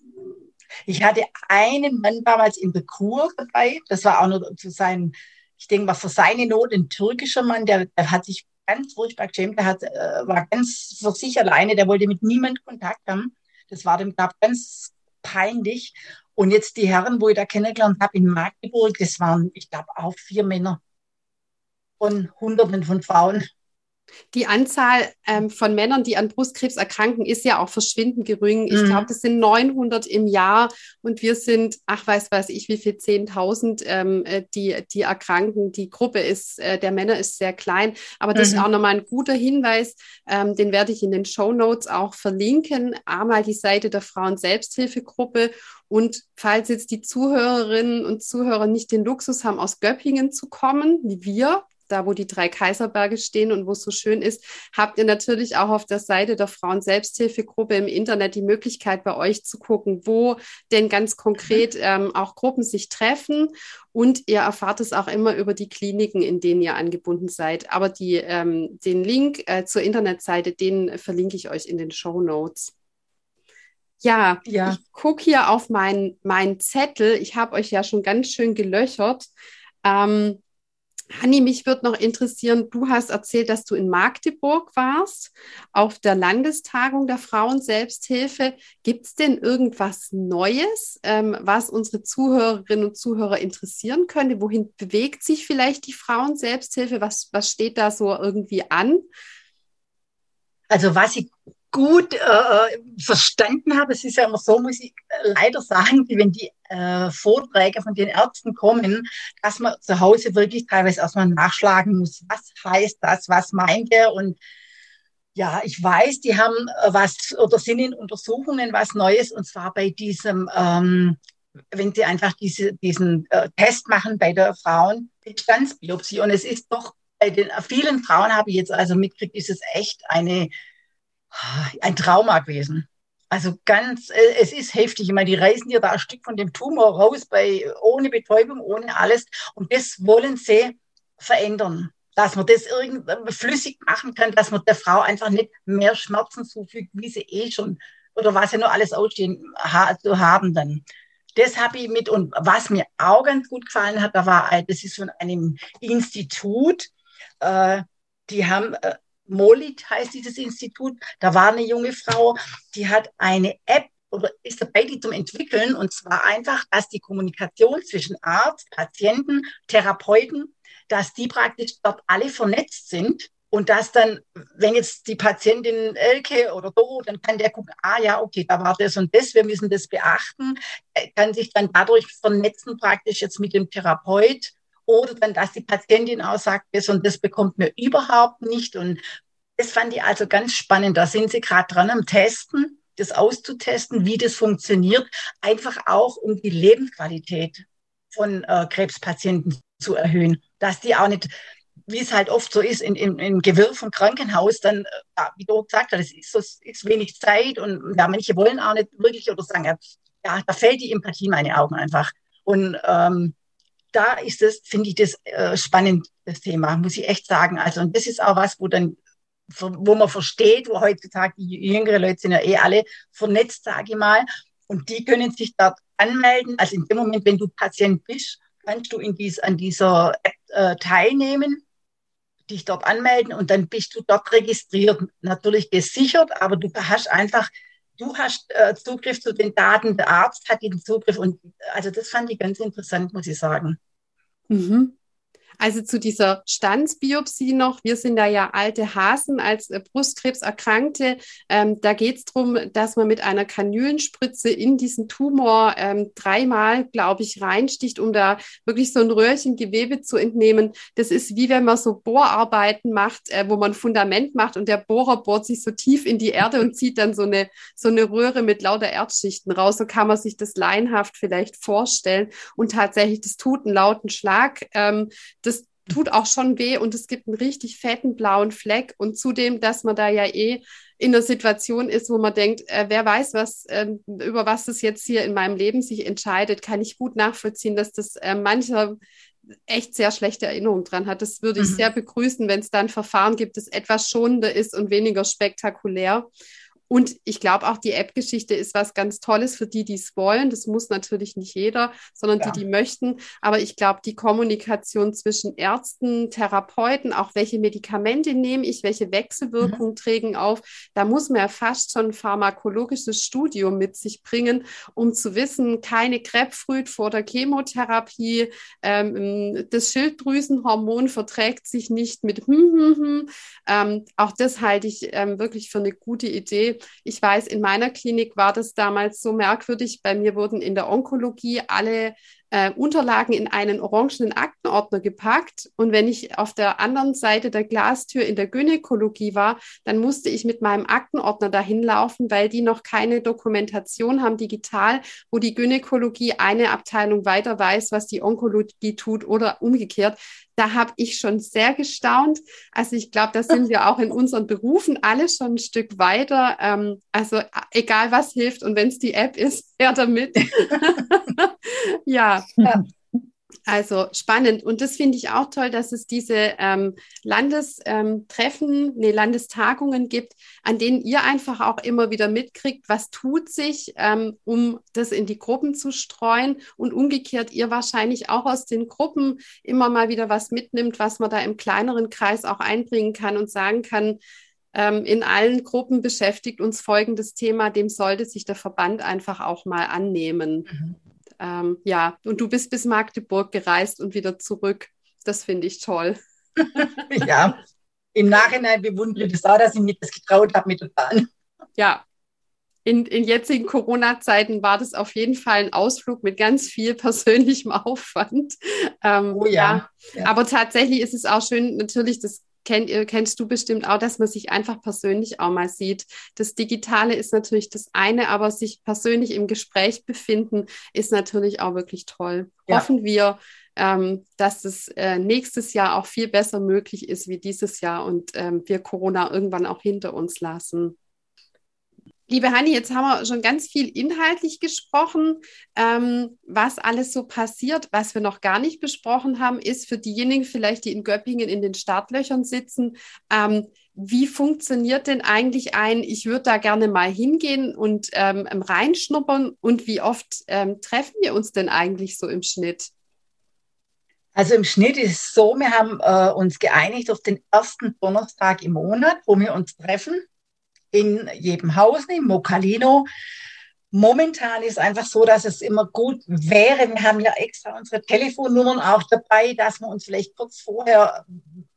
ich hatte einen Mann damals in der Kur dabei, das war auch nur zu sein, ich denke mal, für seine Not ein türkischer Mann, der, der hat sich ganz furchtbar geschämt. Der hat, äh, war ganz für sich alleine, der wollte mit niemand Kontakt haben. Das war dem gab ganz peinlich. Und jetzt die Herren, wo ich da kennengelernt habe in Magdeburg, das waren, ich glaube, auch vier Männer von Hunderten von Frauen. Die Anzahl ähm, von Männern, die an Brustkrebs erkranken, ist ja auch verschwindend gering. Ich mhm. glaube, das sind 900 im Jahr und wir sind, ach weiß weiß ich, wie viel 10.000, ähm, äh, die die erkranken. Die Gruppe ist äh, der Männer ist sehr klein, aber das mhm. ist auch nochmal ein guter Hinweis. Ähm, den werde ich in den Show Notes auch verlinken. Einmal die Seite der Frauen Selbsthilfegruppe und falls jetzt die Zuhörerinnen und Zuhörer nicht den Luxus haben, aus Göppingen zu kommen, wie wir, da wo die drei Kaiserberge stehen und wo es so schön ist, habt ihr natürlich auch auf der Seite der Frauen Selbsthilfegruppe im Internet die Möglichkeit, bei euch zu gucken, wo denn ganz konkret mhm. ähm, auch Gruppen sich treffen. Und ihr erfahrt es auch immer über die Kliniken, in denen ihr angebunden seid. Aber die, ähm, den Link äh, zur Internetseite, den verlinke ich euch in den Show Notes. Ja, ja, ich gucke hier auf meinen mein Zettel. Ich habe euch ja schon ganz schön gelöchert. Ähm, Hanni, mich würde noch interessieren, du hast erzählt, dass du in Magdeburg warst, auf der Landestagung der Frauen-Selbsthilfe. Gibt es denn irgendwas Neues, ähm, was unsere Zuhörerinnen und Zuhörer interessieren könnte? Wohin bewegt sich vielleicht die Frauen-Selbsthilfe? Was, was steht da so irgendwie an? Also was ich gut äh, verstanden habe. Es ist ja immer so, muss ich leider sagen, wenn die äh, Vorträge von den Ärzten kommen, dass man zu Hause wirklich teilweise erstmal nachschlagen muss. Was heißt das? Was meint er? Und ja, ich weiß, die haben äh, was oder sind in Untersuchungen was Neues und zwar bei diesem, ähm, wenn sie einfach diese, diesen äh, Test machen bei der Frauenbestandsbiopsie. Und es ist doch bei den vielen Frauen habe ich jetzt also mitgekriegt, ist es echt eine ein Trauma gewesen. Also ganz, äh, es ist heftig. Ich meine, die reißen dir da ein Stück von dem Tumor raus, bei, ohne Betäubung, ohne alles. Und das wollen sie verändern. Dass man das irgendwie flüssig machen kann, dass man der Frau einfach nicht mehr Schmerzen zufügt, wie sie eh schon, oder was sie nur alles ausstehen ha, zu haben dann. Das habe ich mit, und was mir auch ganz gut gefallen hat, da war, das ist von einem Institut, äh, die haben äh, Molit heißt dieses Institut. Da war eine junge Frau, die hat eine App oder ist dabei, die zum entwickeln. Und zwar einfach, dass die Kommunikation zwischen Arzt, Patienten, Therapeuten, dass die praktisch dort alle vernetzt sind. Und dass dann, wenn jetzt die Patientin Elke oder Doro, dann kann der gucken, ah ja, okay, da war das und das, wir müssen das beachten, kann sich dann dadurch vernetzen praktisch jetzt mit dem Therapeut oder dann, dass die Patientin auch sagt, das und das bekommt mir überhaupt nicht. Und das fand ich also ganz spannend. Da sind sie gerade dran am Testen, das auszutesten, wie das funktioniert, einfach auch um die Lebensqualität von äh, Krebspatienten zu erhöhen, dass die auch nicht wie es halt oft so ist, in, in, im Gewirr vom Krankenhaus, dann, äh, wie du gesagt hast, es ist, so, ist wenig Zeit und ja, manche wollen auch nicht wirklich oder sagen, ja, da fällt die Empathie in meine Augen einfach. Und ähm, da ist es, finde ich das äh, spannend, das Thema, muss ich echt sagen. Also, und das ist auch was, wo dann, wo man versteht, wo heutzutage die jüngeren Leute sind ja eh alle vernetzt, sage ich mal, und die können sich dort anmelden. Also in dem Moment, wenn du Patient bist, kannst du in dies, an dieser App äh, teilnehmen, dich dort anmelden und dann bist du dort registriert. Natürlich gesichert, aber du hast einfach du hast äh, Zugriff zu den Daten, der Arzt hat den Zugriff und also das fand ich ganz interessant, muss ich sagen. Mhm. Also zu dieser Standsbiopsie noch. Wir sind da ja alte Hasen als äh, Brustkrebserkrankte. Ähm, da geht es darum, dass man mit einer Kanülenspritze in diesen Tumor ähm, dreimal, glaube ich, reinsticht, um da wirklich so ein Röhrchen Gewebe zu entnehmen. Das ist wie wenn man so Bohrarbeiten macht, äh, wo man Fundament macht und der Bohrer bohrt sich so tief in die Erde und zieht dann so eine, so eine Röhre mit lauter Erdschichten raus. So kann man sich das laienhaft vielleicht vorstellen. Und tatsächlich, das tut einen lauten Schlag. Ähm, das tut auch schon weh und es gibt einen richtig fetten blauen Fleck. Und zudem, dass man da ja eh in der Situation ist, wo man denkt, äh, wer weiß, was, äh, über was das jetzt hier in meinem Leben sich entscheidet, kann ich gut nachvollziehen, dass das äh, mancher echt sehr schlechte Erinnerungen dran hat. Das würde ich mhm. sehr begrüßen, wenn es dann Verfahren gibt, das etwas schonender ist und weniger spektakulär. Und ich glaube auch, die App-Geschichte ist was ganz Tolles für die, die es wollen. Das muss natürlich nicht jeder, sondern ja. die, die möchten. Aber ich glaube, die Kommunikation zwischen Ärzten, Therapeuten, auch welche Medikamente nehme ich, welche Wechselwirkungen mhm. trägen auf, da muss man ja fast schon ein pharmakologisches Studium mit sich bringen, um zu wissen, keine Krebsfrüht vor der Chemotherapie, ähm, das Schilddrüsenhormon verträgt sich nicht mit hm, hm, hm. Ähm, auch das halte ich ähm, wirklich für eine gute Idee ich weiß, in meiner Klinik war das damals so merkwürdig. Bei mir wurden in der Onkologie alle äh, Unterlagen in einen orangenen Aktenordner gepackt. Und wenn ich auf der anderen Seite der Glastür in der Gynäkologie war, dann musste ich mit meinem Aktenordner dahin laufen, weil die noch keine Dokumentation haben digital, wo die Gynäkologie eine Abteilung weiter weiß, was die Onkologie tut oder umgekehrt. Da habe ich schon sehr gestaunt. Also ich glaube, da sind wir auch in (laughs) unseren Berufen alle schon ein Stück weiter. Ähm, also egal was hilft und wenn es die App ist, (laughs) her damit. (laughs) ja. ja. Also spannend. Und das finde ich auch toll, dass es diese ähm, Landestreffen, ähm, nee, Landestagungen gibt, an denen ihr einfach auch immer wieder mitkriegt, was tut sich, ähm, um das in die Gruppen zu streuen und umgekehrt ihr wahrscheinlich auch aus den Gruppen immer mal wieder was mitnimmt, was man da im kleineren Kreis auch einbringen kann und sagen kann, ähm, in allen Gruppen beschäftigt uns folgendes Thema, dem sollte sich der Verband einfach auch mal annehmen. Mhm. Ähm, ja, und du bist bis Magdeburg gereist und wieder zurück. Das finde ich toll. (laughs) ja, im Nachhinein bewundere ich das auch, dass ich mir das getraut habe mit der Bahn. ja, in, in jetzigen Corona-Zeiten war das auf jeden Fall ein Ausflug mit ganz viel persönlichem (laughs) Aufwand. Ähm, oh ja. ja. Aber tatsächlich ist es auch schön, natürlich, das kennt, kennst du bestimmt auch, dass man sich einfach persönlich auch mal sieht. Das Digitale ist natürlich das eine, aber sich persönlich im Gespräch befinden ist natürlich auch wirklich toll. Ja. Hoffen wir, ähm, dass es äh, nächstes Jahr auch viel besser möglich ist wie dieses Jahr und ähm, wir Corona irgendwann auch hinter uns lassen. Liebe Hanni, jetzt haben wir schon ganz viel inhaltlich gesprochen. Ähm, was alles so passiert, was wir noch gar nicht besprochen haben, ist für diejenigen vielleicht, die in Göppingen in den Startlöchern sitzen, ähm, wie funktioniert denn eigentlich ein, ich würde da gerne mal hingehen und ähm, reinschnuppern und wie oft ähm, treffen wir uns denn eigentlich so im Schnitt? Also im Schnitt ist es so, wir haben äh, uns geeinigt auf den ersten Donnerstag im Monat, wo wir uns treffen in jedem Haus, im Mocalino. Momentan ist einfach so, dass es immer gut wäre. Wir haben ja extra unsere Telefonnummern auch dabei, dass man uns vielleicht kurz vorher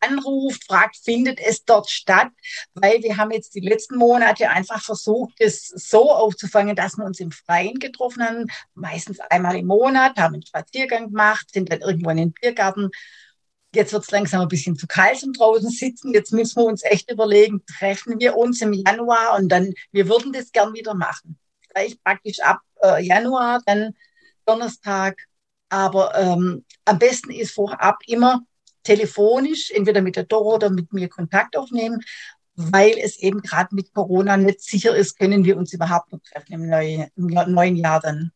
anruft, fragt, findet es dort statt? Weil wir haben jetzt die letzten Monate einfach versucht, es so aufzufangen, dass wir uns im Freien getroffen haben, meistens einmal im Monat, haben einen Spaziergang gemacht, sind dann irgendwo in den Biergarten jetzt wird es langsam ein bisschen zu kalt zum draußen sitzen. Jetzt müssen wir uns echt überlegen, treffen wir uns im Januar und dann, wir würden das gern wieder machen. Gleich praktisch ab äh, Januar, dann Donnerstag. Aber ähm, am besten ist vorab immer telefonisch, entweder mit der Doro oder mit mir Kontakt aufnehmen, weil es eben gerade mit Corona nicht sicher ist, können wir uns überhaupt noch treffen im, neue, im neuen Jahr dann.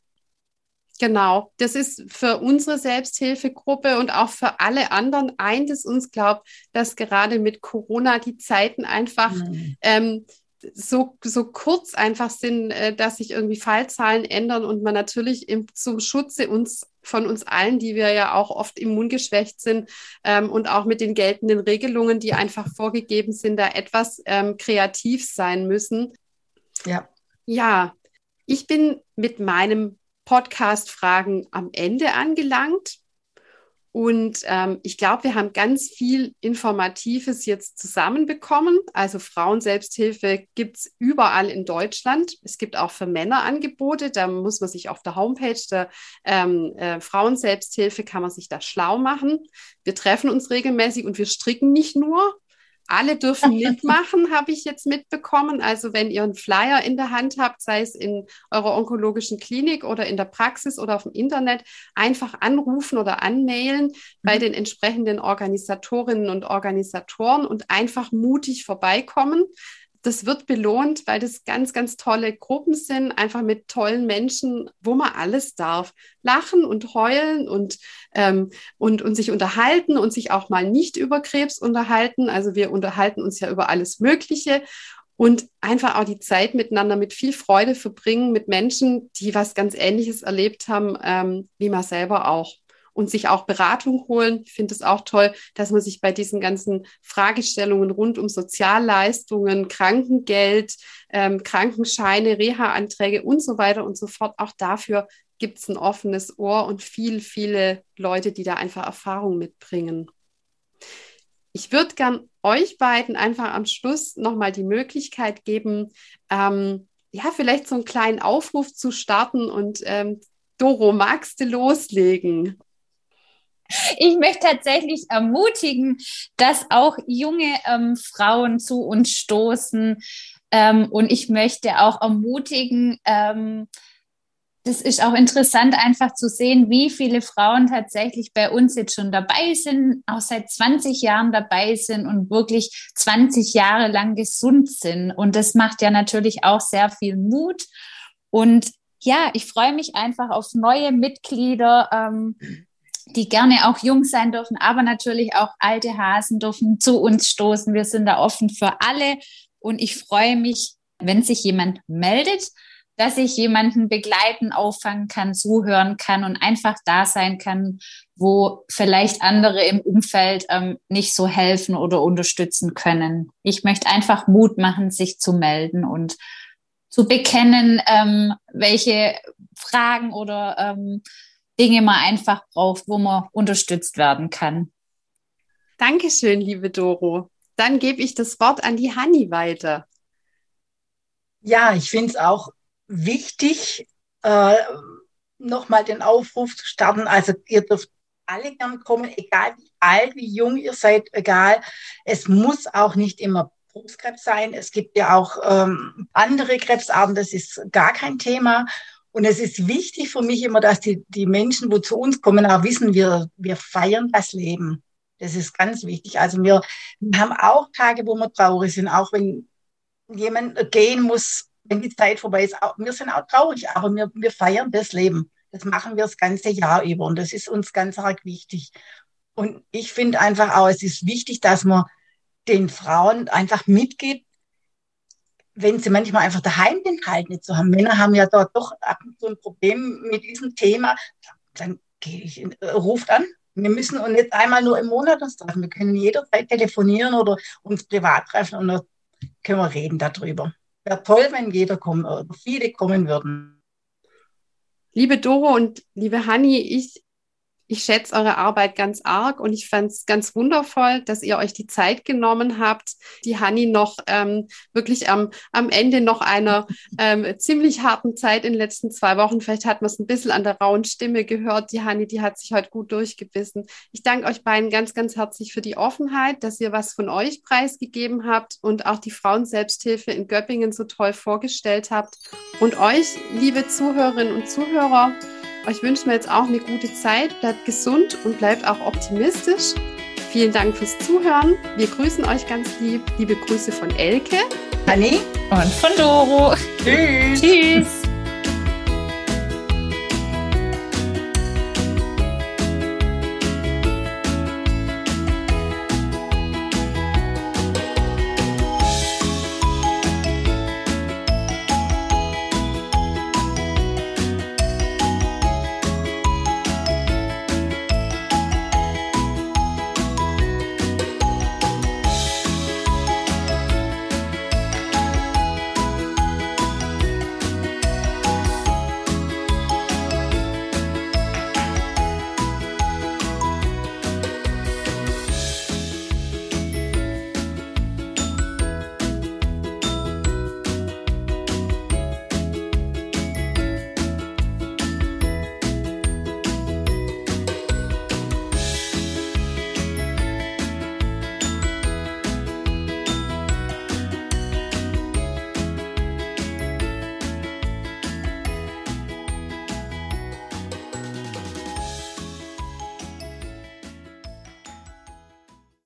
Genau, das ist für unsere Selbsthilfegruppe und auch für alle anderen eint es uns, glaubt, dass gerade mit Corona die Zeiten einfach mhm. ähm, so, so kurz einfach sind, äh, dass sich irgendwie Fallzahlen ändern und man natürlich im, zum Schutze uns von uns allen, die wir ja auch oft immungeschwächt sind ähm, und auch mit den geltenden Regelungen, die einfach vorgegeben sind, da etwas ähm, kreativ sein müssen. Ja. Ja, ich bin mit meinem Podcast-Fragen am Ende angelangt. Und ähm, ich glaube, wir haben ganz viel Informatives jetzt zusammenbekommen. Also Frauenselbsthilfe gibt es überall in Deutschland. Es gibt auch für Männer Angebote. Da muss man sich auf der Homepage der ähm, äh, Frauenselbsthilfe, kann man sich da schlau machen. Wir treffen uns regelmäßig und wir stricken nicht nur, alle dürfen mitmachen, (laughs) habe ich jetzt mitbekommen. Also wenn ihr einen Flyer in der Hand habt, sei es in eurer onkologischen Klinik oder in der Praxis oder auf dem Internet, einfach anrufen oder anmailen mhm. bei den entsprechenden Organisatorinnen und Organisatoren und einfach mutig vorbeikommen das wird belohnt, weil das ganz, ganz tolle Gruppen sind, einfach mit tollen Menschen, wo man alles darf. Lachen und heulen und, ähm, und, und sich unterhalten und sich auch mal nicht über Krebs unterhalten. Also wir unterhalten uns ja über alles Mögliche und einfach auch die Zeit miteinander mit viel Freude verbringen mit Menschen, die was ganz Ähnliches erlebt haben, ähm, wie man selber auch und sich auch Beratung holen. Ich finde es auch toll, dass man sich bei diesen ganzen Fragestellungen rund um Sozialleistungen, Krankengeld, ähm, Krankenscheine, Reha-Anträge und so weiter und so fort, auch dafür gibt es ein offenes Ohr und viel, viele Leute, die da einfach Erfahrung mitbringen. Ich würde gern euch beiden einfach am Schluss nochmal die Möglichkeit geben, ähm, ja, vielleicht so einen kleinen Aufruf zu starten und ähm, Doro, magst du loslegen? Ich möchte tatsächlich ermutigen, dass auch junge ähm, Frauen zu uns stoßen. Ähm, und ich möchte auch ermutigen, ähm, das ist auch interessant, einfach zu sehen, wie viele Frauen tatsächlich bei uns jetzt schon dabei sind, auch seit 20 Jahren dabei sind und wirklich 20 Jahre lang gesund sind. Und das macht ja natürlich auch sehr viel Mut. Und ja, ich freue mich einfach auf neue Mitglieder, ähm, die gerne auch jung sein dürfen, aber natürlich auch alte Hasen dürfen zu uns stoßen. Wir sind da offen für alle und ich freue mich, wenn sich jemand meldet, dass ich jemanden begleiten, auffangen kann, zuhören kann und einfach da sein kann, wo vielleicht andere im Umfeld ähm, nicht so helfen oder unterstützen können. Ich möchte einfach Mut machen, sich zu melden und zu bekennen, ähm, welche Fragen oder ähm, Dinge man einfach braucht, wo man unterstützt werden kann. Dankeschön, liebe Doro. Dann gebe ich das Wort an die Hanni weiter. Ja, ich finde es auch wichtig, äh, nochmal den Aufruf zu starten. Also ihr dürft alle gern kommen, egal wie alt, wie jung ihr seid, egal. Es muss auch nicht immer Brustkrebs sein. Es gibt ja auch ähm, andere Krebsarten, das ist gar kein Thema. Und es ist wichtig für mich immer, dass die, die Menschen, wo zu uns kommen, auch wissen, wir, wir feiern das Leben. Das ist ganz wichtig. Also wir, haben auch Tage, wo wir traurig sind, auch wenn jemand gehen muss, wenn die Zeit vorbei ist. Wir sind auch traurig, aber wir, wir feiern das Leben. Das machen wir das ganze Jahr über und das ist uns ganz arg wichtig. Und ich finde einfach auch, es ist wichtig, dass man den Frauen einfach mitgibt, wenn sie manchmal einfach daheim den Halt nicht so haben. Männer haben ja dort doch ab und zu ein Problem mit diesem Thema. Dann gehe ich, in, äh, ruft an. Wir müssen uns nicht einmal nur im Monat uns treffen. Wir können jederzeit telefonieren oder uns privat treffen und dann können wir reden darüber. Wäre toll, wenn jeder kommen oder viele kommen würden. Liebe Doro und liebe Hanni, ich ich schätze eure Arbeit ganz arg und ich fand es ganz wundervoll, dass ihr euch die Zeit genommen habt, die Hanni noch ähm, wirklich am, am Ende noch einer ähm, ziemlich harten Zeit in den letzten zwei Wochen. Vielleicht hat man es ein bisschen an der rauen Stimme gehört. Die Hanni, die hat sich heute gut durchgebissen. Ich danke euch beiden ganz, ganz herzlich für die Offenheit, dass ihr was von euch preisgegeben habt und auch die Frauenselbsthilfe in Göppingen so toll vorgestellt habt. Und euch, liebe Zuhörerinnen und Zuhörer, euch wünschen wir jetzt auch eine gute Zeit. Bleibt gesund und bleibt auch optimistisch. Vielen Dank fürs Zuhören. Wir grüßen euch ganz lieb. Liebe Grüße von Elke, Anni und von Doro. Tschüss. Tschüss.